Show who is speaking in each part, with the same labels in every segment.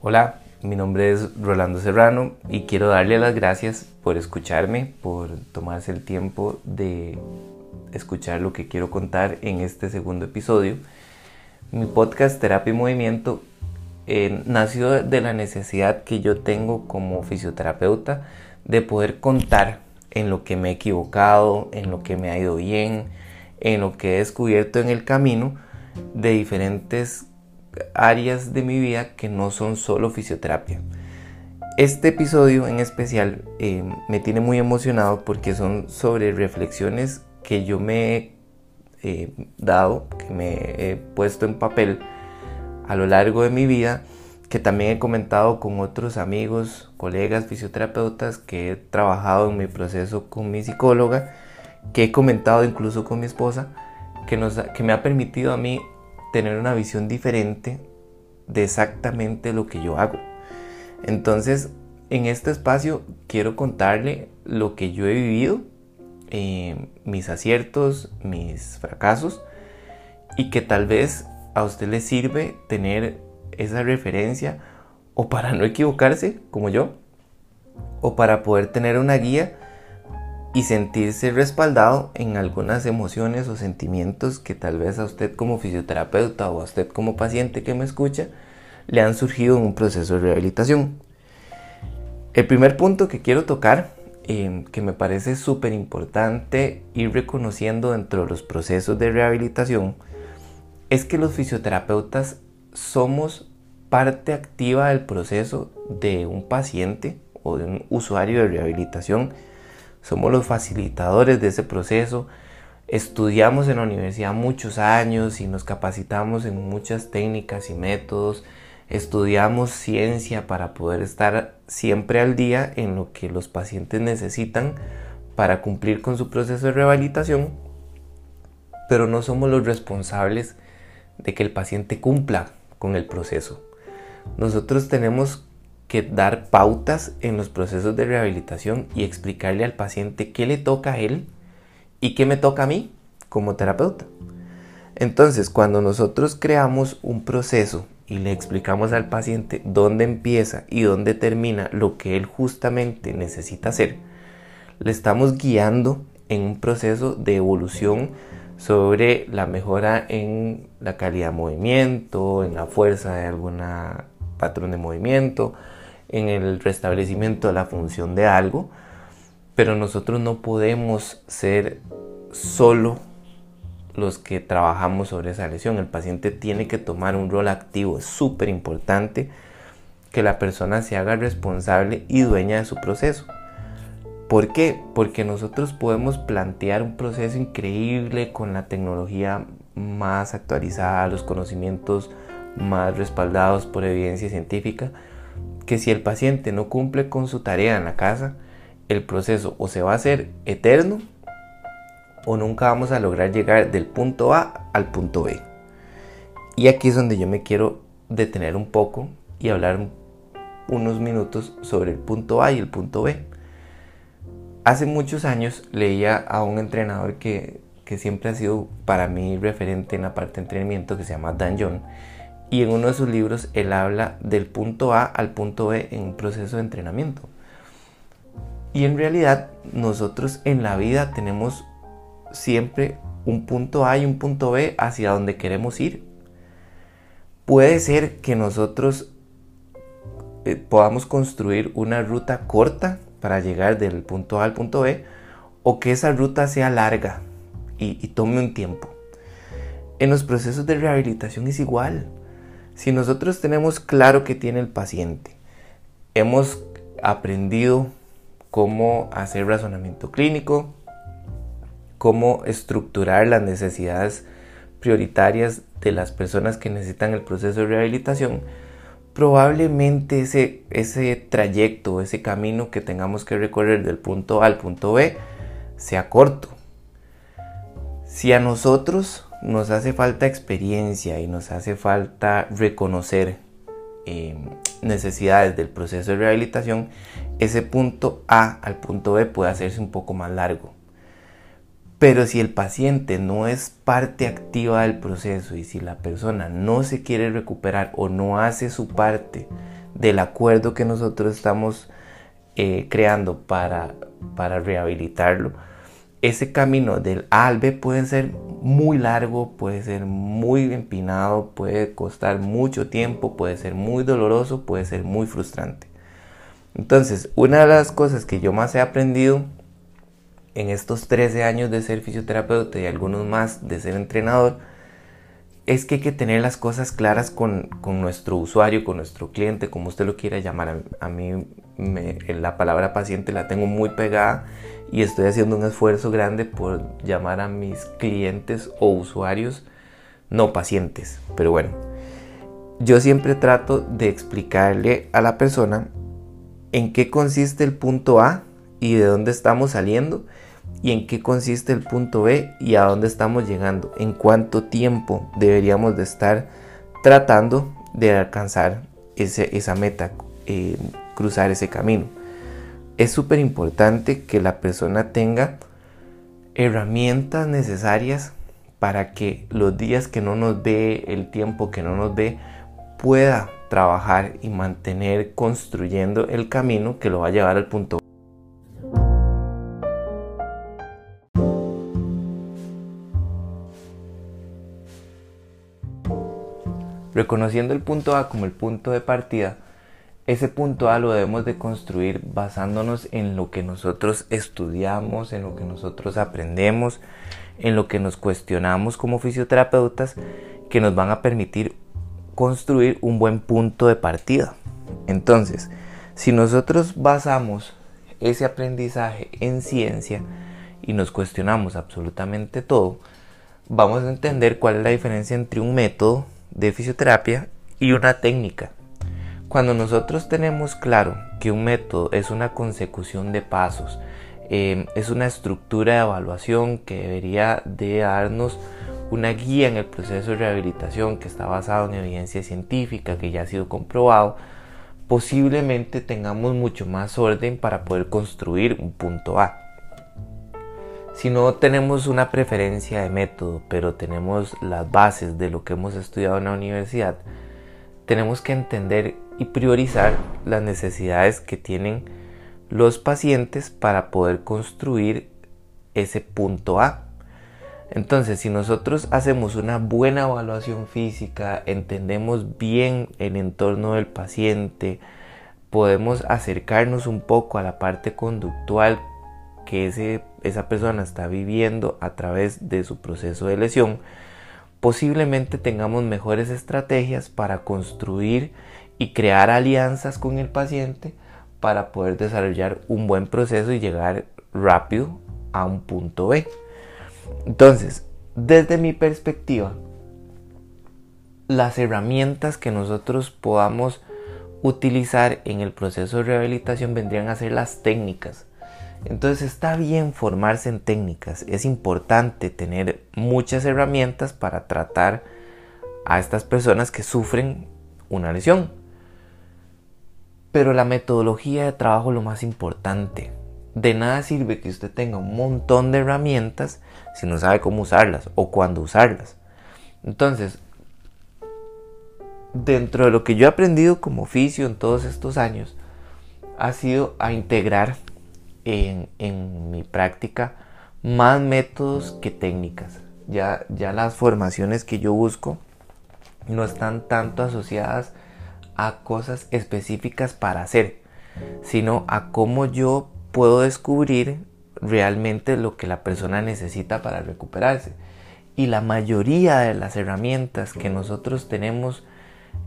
Speaker 1: Hola, mi nombre es Rolando Serrano y quiero darle las gracias por escucharme, por tomarse el tiempo de escuchar lo que quiero contar en este segundo episodio. Mi podcast Terapia y Movimiento eh, nació de la necesidad que yo tengo como fisioterapeuta de poder contar en lo que me he equivocado, en lo que me ha ido bien, en lo que he descubierto en el camino de diferentes áreas de mi vida que no son solo fisioterapia. Este episodio en especial eh, me tiene muy emocionado porque son sobre reflexiones que yo me he eh, dado, que me he puesto en papel a lo largo de mi vida, que también he comentado con otros amigos, colegas, fisioterapeutas, que he trabajado en mi proceso con mi psicóloga, que he comentado incluso con mi esposa, que, nos, que me ha permitido a mí tener una visión diferente de exactamente lo que yo hago. Entonces, en este espacio quiero contarle lo que yo he vivido, eh, mis aciertos, mis fracasos, y que tal vez a usted le sirve tener esa referencia o para no equivocarse como yo, o para poder tener una guía y sentirse respaldado en algunas emociones o sentimientos que tal vez a usted como fisioterapeuta o a usted como paciente que me escucha le han surgido en un proceso de rehabilitación. El primer punto que quiero tocar, em, que me parece súper importante ir reconociendo dentro de los procesos de rehabilitación, es que los fisioterapeutas somos parte activa del proceso de un paciente o de un usuario de rehabilitación somos los facilitadores de ese proceso. Estudiamos en la universidad muchos años y nos capacitamos en muchas técnicas y métodos. Estudiamos ciencia para poder estar siempre al día en lo que los pacientes necesitan para cumplir con su proceso de rehabilitación, pero no somos los responsables de que el paciente cumpla con el proceso. Nosotros tenemos que dar pautas en los procesos de rehabilitación y explicarle al paciente qué le toca a él y qué me toca a mí como terapeuta. Entonces, cuando nosotros creamos un proceso y le explicamos al paciente dónde empieza y dónde termina lo que él justamente necesita hacer, le estamos guiando en un proceso de evolución sobre la mejora en la calidad de movimiento, en la fuerza de alguna patrón de movimiento, en el restablecimiento de la función de algo, pero nosotros no podemos ser solo los que trabajamos sobre esa lesión. El paciente tiene que tomar un rol activo. Es súper importante que la persona se haga responsable y dueña de su proceso. ¿Por qué? Porque nosotros podemos plantear un proceso increíble con la tecnología más actualizada, los conocimientos más respaldados por evidencia científica, que si el paciente no cumple con su tarea en la casa, el proceso o se va a hacer eterno o nunca vamos a lograr llegar del punto A al punto B. Y aquí es donde yo me quiero detener un poco y hablar unos minutos sobre el punto A y el punto B. Hace muchos años leía a un entrenador que, que siempre ha sido para mí referente en la parte de entrenamiento que se llama Dan John y en uno de sus libros él habla del punto A al punto B en un proceso de entrenamiento. Y en realidad nosotros en la vida tenemos siempre un punto A y un punto B hacia donde queremos ir. Puede ser que nosotros eh, podamos construir una ruta corta para llegar del punto A al punto B o que esa ruta sea larga y, y tome un tiempo. En los procesos de rehabilitación es igual. Si nosotros tenemos claro que tiene el paciente, hemos aprendido cómo hacer razonamiento clínico, cómo estructurar las necesidades prioritarias de las personas que necesitan el proceso de rehabilitación, probablemente ese, ese trayecto, ese camino que tengamos que recorrer del punto A al punto B sea corto. Si a nosotros nos hace falta experiencia y nos hace falta reconocer eh, necesidades del proceso de rehabilitación, ese punto A al punto B puede hacerse un poco más largo. Pero si el paciente no es parte activa del proceso y si la persona no se quiere recuperar o no hace su parte del acuerdo que nosotros estamos eh, creando para, para rehabilitarlo, ese camino del A al B puede ser muy largo, puede ser muy empinado, puede costar mucho tiempo, puede ser muy doloroso, puede ser muy frustrante. Entonces, una de las cosas que yo más he aprendido en estos 13 años de ser fisioterapeuta y algunos más de ser entrenador, es que hay que tener las cosas claras con, nuestro usuario, con nuestro cliente, como usted lo quiera llamar. A, mí la palabra paciente la tengo muy pegada y estoy haciendo un esfuerzo grande por llamar a mis clientes o usuarios no pacientes. Pero bueno, yo siempre trato de explicarle a la persona en qué consiste el punto A y de dónde estamos saliendo y en qué consiste el punto B y a dónde estamos llegando, en cuánto tiempo deberíamos de estar tratando de alcanzar esa meta, eh, cruzar ese camino. Es súper importante que la persona tenga herramientas necesarias para que los días que no nos ve, el tiempo que no nos ve, pueda trabajar y mantener construyendo el camino que lo va a llevar al punto. Reconociendo el punto A como el punto de partida, ese punto A lo debemos de construir basándonos en lo que nosotros estudiamos, en lo que nosotros aprendemos, en lo que nos cuestionamos como fisioterapeutas que nos van a permitir construir un buen punto de partida. Entonces, si nosotros basamos ese aprendizaje en ciencia y nos cuestionamos absolutamente todo, vamos a entender cuál es la diferencia entre un método de fisioterapia y una técnica. Cuando nosotros tenemos claro que un método es una consecución de pasos, eh, es una estructura de evaluación que debería de darnos una guía en el proceso de rehabilitación que está basado en evidencia científica, que ya ha sido comprobado, posiblemente tengamos mucho más orden para poder construir un punto A. Si no tenemos una preferencia de método, pero tenemos las bases de lo que hemos estudiado en la universidad, tenemos que entender y priorizar las necesidades que tienen los pacientes para poder construir ese punto A. Entonces, si nosotros hacemos una buena evaluación física, entendemos bien el entorno del paciente, podemos acercarnos un poco a la parte conductual que ese, esa persona está viviendo a través de su proceso de lesión, posiblemente tengamos mejores estrategias para construir y crear alianzas con el paciente para poder desarrollar un buen proceso y llegar rápido a un punto B. Entonces, desde mi perspectiva, las herramientas que nosotros podamos utilizar en el proceso de rehabilitación vendrían a ser las técnicas. Entonces está bien formarse en técnicas, es importante tener muchas herramientas para tratar a estas personas que sufren una lesión. Pero la metodología de trabajo es lo más importante. De nada sirve que usted tenga un montón de herramientas si no sabe cómo usarlas o cuándo usarlas. Entonces, dentro de lo que yo he aprendido como oficio en todos estos años, ha sido a integrar en, mi práctica más métodos que técnicas. Ya, ya las formaciones que yo busco no están tanto asociadas cosas específicas para hacer, sino a cómo yo puedo descubrir realmente lo que la persona necesita para recuperarse. Y la mayoría de las herramientas que nosotros tenemos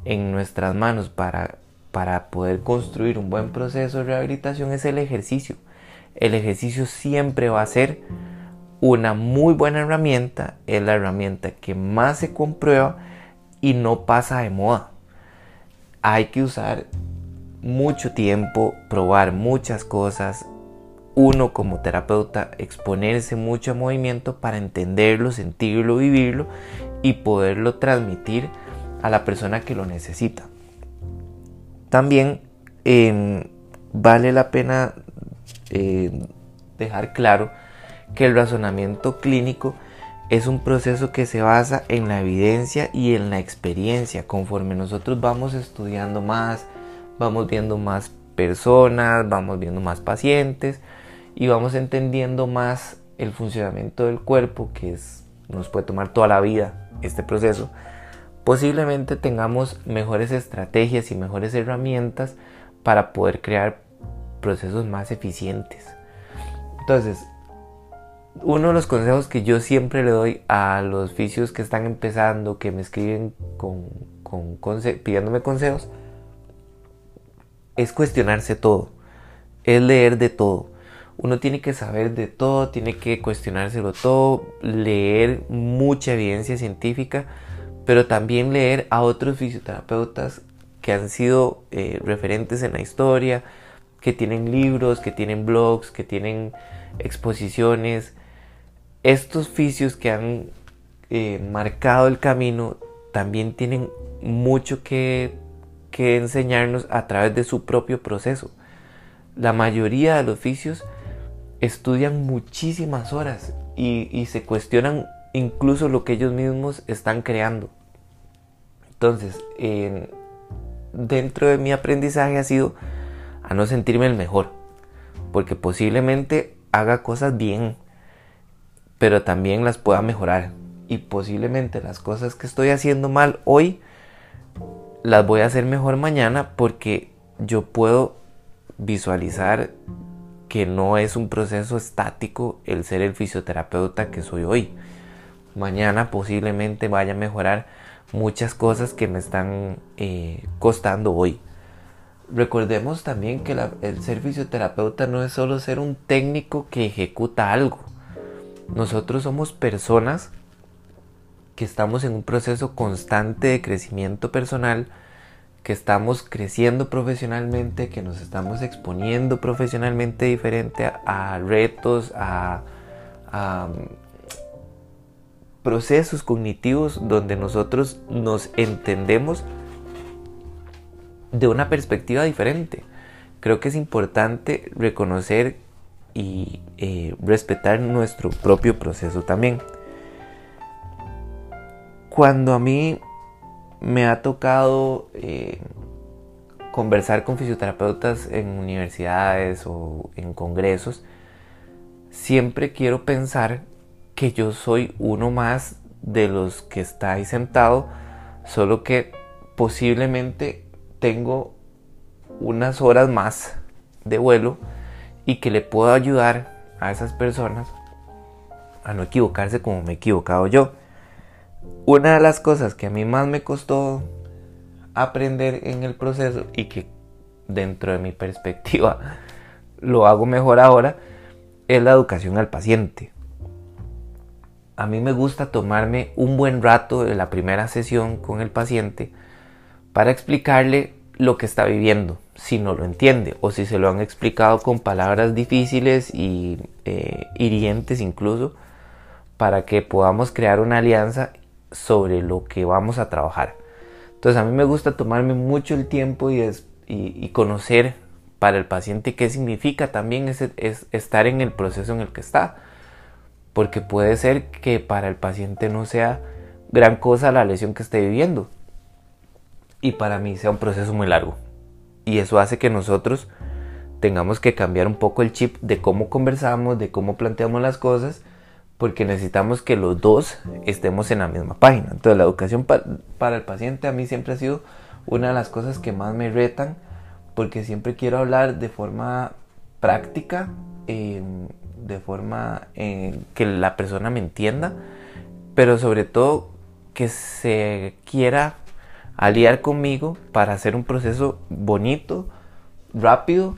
Speaker 1: en nuestras manos para, para poder construir un buen proceso de rehabilitación es el ejercicio el ejercicio siempre va a ser una muy buena herramienta, es la herramienta que más se comprueba y no pasa de moda. Hay que usar mucho tiempo, probar muchas cosas, uno como terapeuta exponerse mucho a movimiento para entenderlo, sentirlo, vivirlo y poderlo transmitir a la persona que lo necesita. También em, vale la pena eh, dejar claro que el razonamiento clínico es un proceso que se basa en la evidencia y en la experiencia. Conforme nosotros vamos estudiando más, vamos viendo más personas, vamos viendo más pacientes y vamos entendiendo más el funcionamiento del cuerpo, que nos puede tomar toda la vida este proceso, posiblemente tengamos mejores estrategias y mejores herramientas para poder crear procesos más eficientes. Entonces, uno de los consejos que yo siempre le doy a los fisios que están empezando, que me escriben pidiéndome consejos, es cuestionarse todo, es leer de todo. Uno tiene que saber de todo, tiene que cuestionárselo todo, leer mucha evidencia científica, pero también leer a otros fisioterapeutas que han sido eh, referentes en la historia, que tienen libros, que tienen blogs, que tienen exposiciones. Estos fisios que han eh, marcado el camino también tienen mucho que, enseñarnos a través de su propio proceso. La mayoría de los fisios estudian muchísimas horas y se cuestionan incluso lo que ellos mismos están creando. Entonces, dentro de mi aprendizaje ha sido a no sentirme el mejor, porque posiblemente haga cosas bien, pero también las pueda mejorar. Y posiblemente las cosas que estoy haciendo mal hoy, las voy a hacer mejor mañana porque yo puedo visualizar que no es un proceso estático el ser el fisioterapeuta que soy hoy. Mañana posiblemente vaya a mejorar muchas cosas que me están eh, costando hoy. Recordemos también que el ser fisioterapeuta no es solo ser un técnico que ejecuta algo. Nosotros somos personas que estamos en un proceso constante de crecimiento personal, que estamos creciendo profesionalmente, que nos estamos exponiendo profesionalmente diferente a, retos, a, a procesos cognitivos donde nosotros nos entendemos de una perspectiva diferente. Creo que es importante reconocer y eh, respetar nuestro propio proceso también. Cuando a mí me ha tocado eh, conversar con fisioterapeutas en universidades o en congresos, siempre quiero pensar que yo soy uno más de los que está ahí sentado, solo que posiblemente tengo unas horas más de vuelo y que le puedo ayudar a esas personas a no equivocarse como me he equivocado yo. Una de las cosas que a mí más me costó aprender en el proceso y que dentro de mi perspectiva lo hago mejor ahora es la educación al paciente. A mí me gusta tomarme un buen rato de la primera sesión con el paciente para explicarle lo que está viviendo, si no lo entiende o si se lo han explicado con palabras difíciles y eh, hirientes incluso, para que podamos crear una alianza sobre lo que vamos a trabajar. Entonces a mí me gusta tomarme mucho el tiempo y, conocer para el paciente qué significa también es estar en el proceso en el que está. Porque puede ser que para el paciente no sea gran cosa la lesión que esté viviendo y para mí sea un proceso muy largo. Y eso hace que nosotros tengamos que cambiar un poco el chip de cómo conversamos, de cómo planteamos las cosas, porque necesitamos que los dos estemos en la misma página. Entonces la educación para el paciente a mí siempre ha sido una de las cosas que más me retan, porque siempre quiero hablar de forma práctica, de forma que la persona me entienda, pero sobre todo que se quiera aliar conmigo para hacer un proceso bonito, rápido,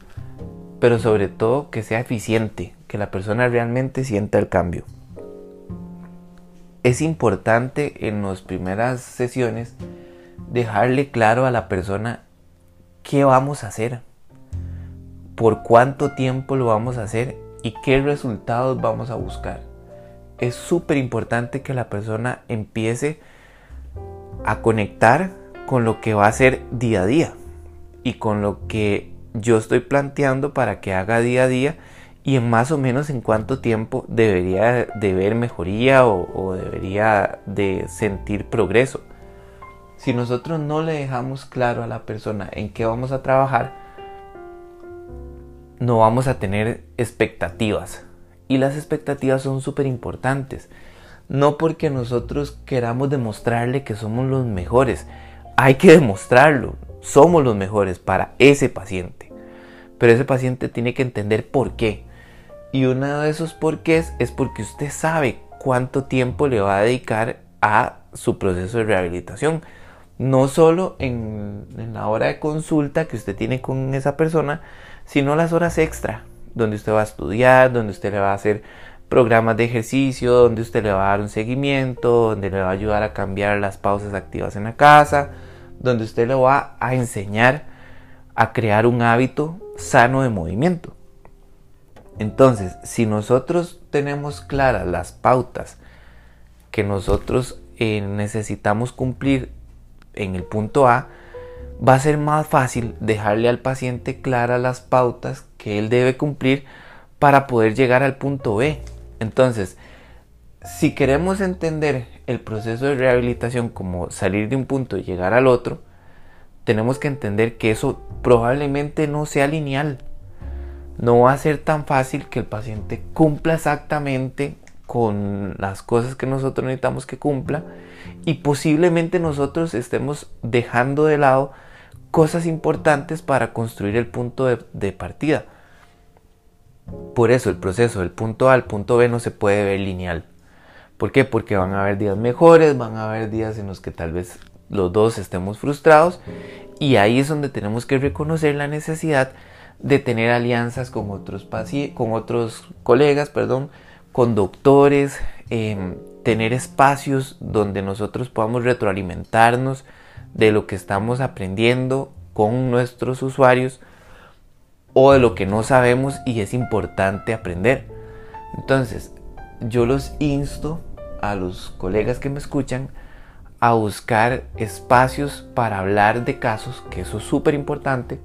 Speaker 1: pero sobre todo que sea eficiente, que la persona realmente sienta el cambio. Es importante en las primeras sesiones dejarle claro a la persona qué vamos a hacer, por cuánto tiempo lo vamos a hacer y qué resultados vamos a buscar. Es súper importante que la persona empiece a conectar con lo que va a hacer día a día y con lo que yo estoy planteando para que haga día a día y en más o menos en cuánto tiempo debería de ver mejoría o, debería de sentir progreso. si nosotros no le dejamos claro a la persona en qué vamos a trabajar, no vamos a tener expectativas. Y las expectativas son súper importantes. No porque nosotros queramos demostrarle que somos los mejores. Hay que demostrarlo. Somos los mejores para ese paciente. Pero ese paciente tiene que entender por qué. Y uno de esos porqués es porque usted sabe cuánto tiempo le va a dedicar a su proceso de rehabilitación. No solo en, en la hora de consulta que usted tiene con esa persona, sino las horas extra, donde usted va a estudiar, donde usted le va a hacer programas de ejercicio, donde usted le va a dar un seguimiento, donde le va a ayudar a cambiar las pausas activas en la casa, donde usted le va a enseñar a crear un hábito sano de movimiento. Entonces, si nosotros tenemos claras las pautas que nosotros eh, necesitamos cumplir en el punto A, va a ser más fácil dejarle al paciente claras las pautas que él debe cumplir para poder llegar al punto B. Entonces, si queremos entender el proceso de rehabilitación como salir de un punto y llegar al otro, tenemos que entender que eso probablemente no sea lineal. No va a ser tan fácil que el paciente cumpla exactamente con las cosas que nosotros necesitamos que cumpla y posiblemente nosotros estemos dejando de lado cosas importantes para construir el punto de, partida. Por eso el proceso del punto A al punto B no se puede ver lineal. ¿Por qué? Porque van a haber días mejores, van a haber días en los que tal vez los dos estemos frustrados y ahí es donde tenemos que reconocer la necesidad de tener alianzas con otros, con otros colegas, perdón, con doctores, em, tener espacios donde nosotros podamos retroalimentarnos, de lo que estamos aprendiendo con nuestros usuarios o de lo que no sabemos y es importante aprender. Entonces, yo los insto a los colegas que me escuchan a buscar espacios para hablar de casos, que eso es súper importante,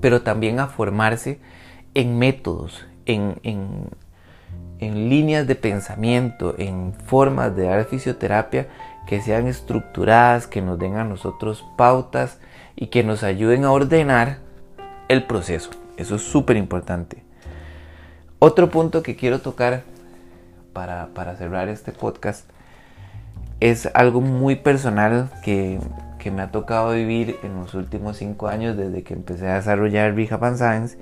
Speaker 1: pero también a formarse en métodos, en, en, en líneas de pensamiento, en formas de dar fisioterapia que sean estructuradas, que nos den a nosotros pautas y que nos ayuden a ordenar el proceso. Eso es súper importante. Otro punto que quiero tocar para, cerrar este podcast es algo muy personal que, me ha tocado vivir en los últimos cinco años desde que empecé a desarrollar Rehab Science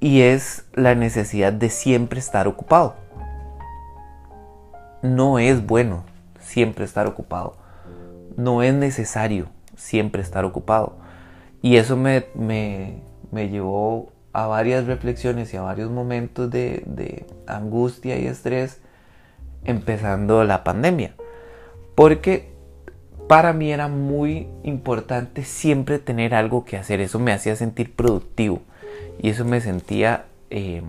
Speaker 1: y es la necesidad de siempre estar ocupado. No es bueno siempre estar ocupado. No es necesario siempre estar ocupado. Y eso me, me, llevó a varias reflexiones y a varios momentos de, angustia y estrés empezando la pandemia. Porque para mí era muy importante siempre tener algo que hacer. Eso me hacía sentir productivo. Y eso me sentía eh,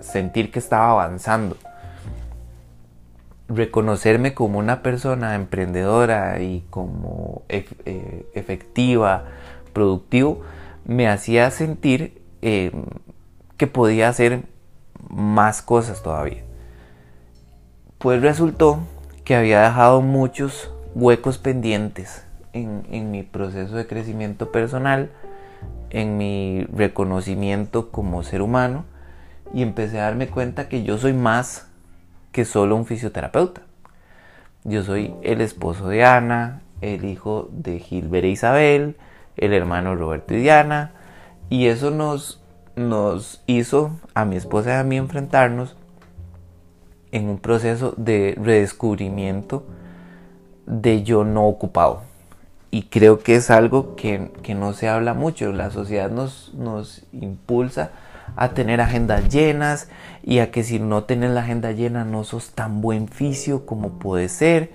Speaker 1: sentir que estaba avanzando reconocerme como una persona emprendedora y como eh, efectiva, productivo, me hacía sentir eh, que podía hacer más cosas todavía. Pues resultó que había dejado muchos huecos pendientes en, en mi proceso de crecimiento personal, en mi reconocimiento como ser humano y empecé a darme cuenta que yo soy más que solo un fisioterapeuta. Yo soy el esposo de Ana, el hijo de Gilbert e Isabel, el hermano Roberto y Diana, y eso nos, nos hizo a mi esposa y a mí enfrentarnos en un proceso de redescubrimiento de yo no ocupado. Y creo que es algo que, que no se habla mucho. La sociedad nos, nos impulsa a tener agendas llenas y a que si no tienes la agenda llena no sos tan buen fisio como puede ser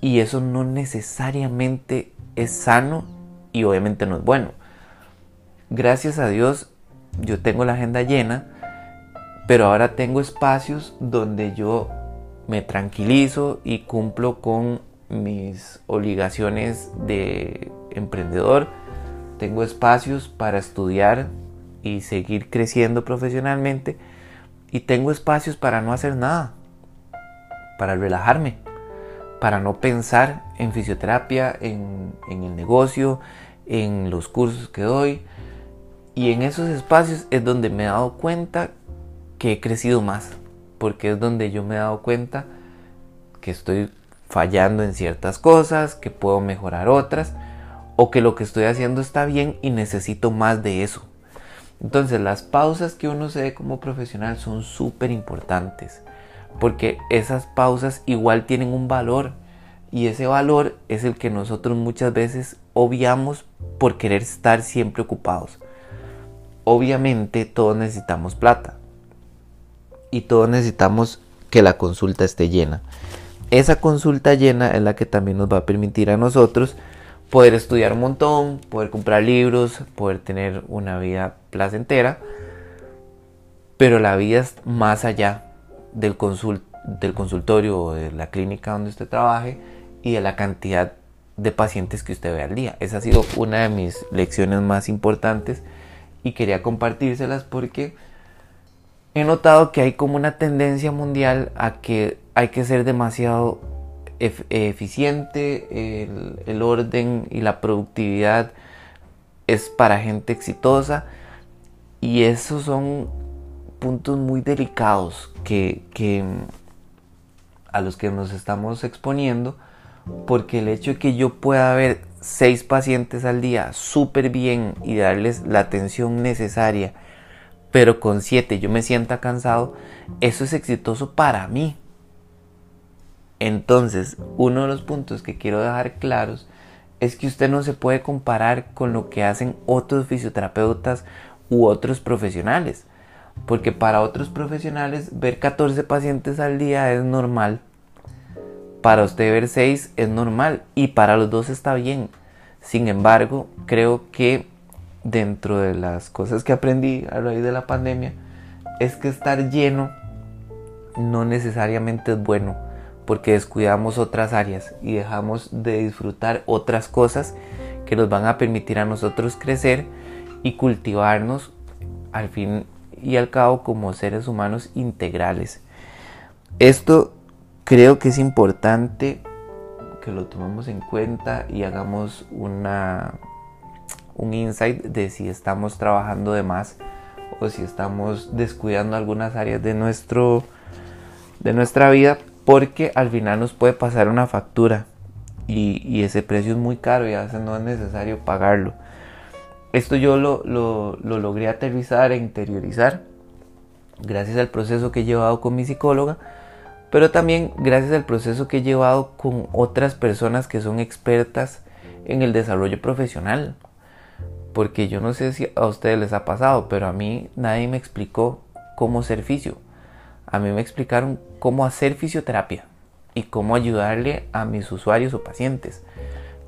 Speaker 1: y eso no necesariamente es sano y obviamente no es bueno. Gracias a Dios yo tengo la agenda llena, pero ahora tengo espacios donde yo me tranquilizo y cumplo con mis obligaciones de emprendedor. Tengo espacios para estudiar y seguir creciendo profesionalmente. Y tengo espacios para no hacer nada, para relajarme, para no pensar en fisioterapia, en, el negocio, en los cursos que doy. Y en esos espacios es donde me he dado cuenta que he crecido más, porque es donde yo me he dado cuenta que estoy fallando en ciertas cosas, que puedo mejorar otras, o que lo que estoy haciendo está bien y necesito más de eso. Entonces las pausas que uno se dé como profesional son súper importantes, porque esas pausas igual tienen un valor y ese valor es el que nosotros muchas veces obviamos por querer estar siempre ocupados. Obviamente todos necesitamos plata y todos necesitamos que la consulta esté llena. Esa consulta llena es la que también nos va a permitir a nosotros poder estudiar un montón, poder comprar libros, poder tener una vida placentera, pero la vida es más allá del, del consultorio o de la clínica donde usted trabaje y de la cantidad de pacientes que usted ve al día. Esa ha sido una de mis lecciones más importantes y quería compartírselas porque he notado que hay como una tendencia mundial a que hay que ser demasiado eficiente, el, orden y la productividad es para gente exitosa y esos son puntos muy delicados que, a los que nos estamos exponiendo porque el hecho de que yo pueda ver seis pacientes al día súper bien y darles la atención necesaria pero con siete yo me sienta cansado eso es exitoso para mí entonces, uno de los puntos que quiero dejar claros es que usted no se puede comparar con lo que hacen otros fisioterapeutas u otros profesionales. Porque para otros profesionales ver 14 pacientes al día es normal. Para usted ver 6 es normal y para los dos está bien. Sin embargo, creo que dentro de las cosas que aprendí a raíz de la pandemia es que estar lleno no necesariamente es bueno porque descuidamos otras áreas y dejamos de disfrutar otras cosas que nos van a permitir a nosotros crecer y cultivarnos al fin y al cabo como seres humanos integrales. Esto creo que es importante que lo tomemos en cuenta y hagamos una un insight de si estamos trabajando de más o si estamos descuidando algunas áreas de nuestro de nuestra vida porque al final nos puede pasar una factura y, ese precio es muy caro y a veces no es necesario pagarlo. Esto yo lo, lo, logré aterrizar e interiorizar gracias al proceso que he llevado con mi psicóloga, pero también gracias al proceso que he llevado con otras personas que son expertas en el desarrollo profesional. Porque yo no sé si a ustedes les ha pasado, pero a mí nadie me explicó cómo ser fisio a mí me explicaron cómo hacer fisioterapia y cómo ayudarle a mis usuarios o pacientes.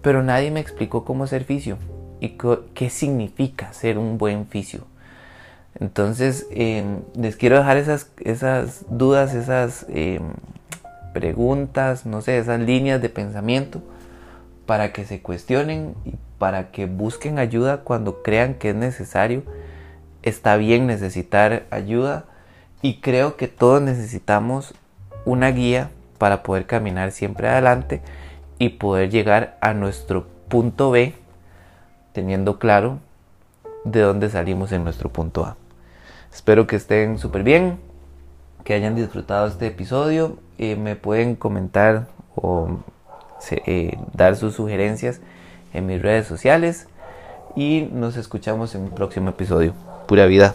Speaker 1: Pero nadie me explicó cómo hacer fisio y qué significa ser un buen fisio. Entonces, em, les quiero dejar esas, esas dudas, esas em, preguntas, no sé, esas líneas de pensamiento para que se cuestionen y para que busquen ayuda cuando crean que es necesario. Está bien necesitar ayuda y creo que todos necesitamos una guía para poder caminar siempre adelante y poder llegar a nuestro punto B teniendo claro de dónde salimos en nuestro punto A. Espero que estén súper bien, que hayan disfrutado este episodio. Eh, me pueden comentar o eh, dar sus sugerencias en mis redes sociales y nos escuchamos en un próximo episodio. Pura vida.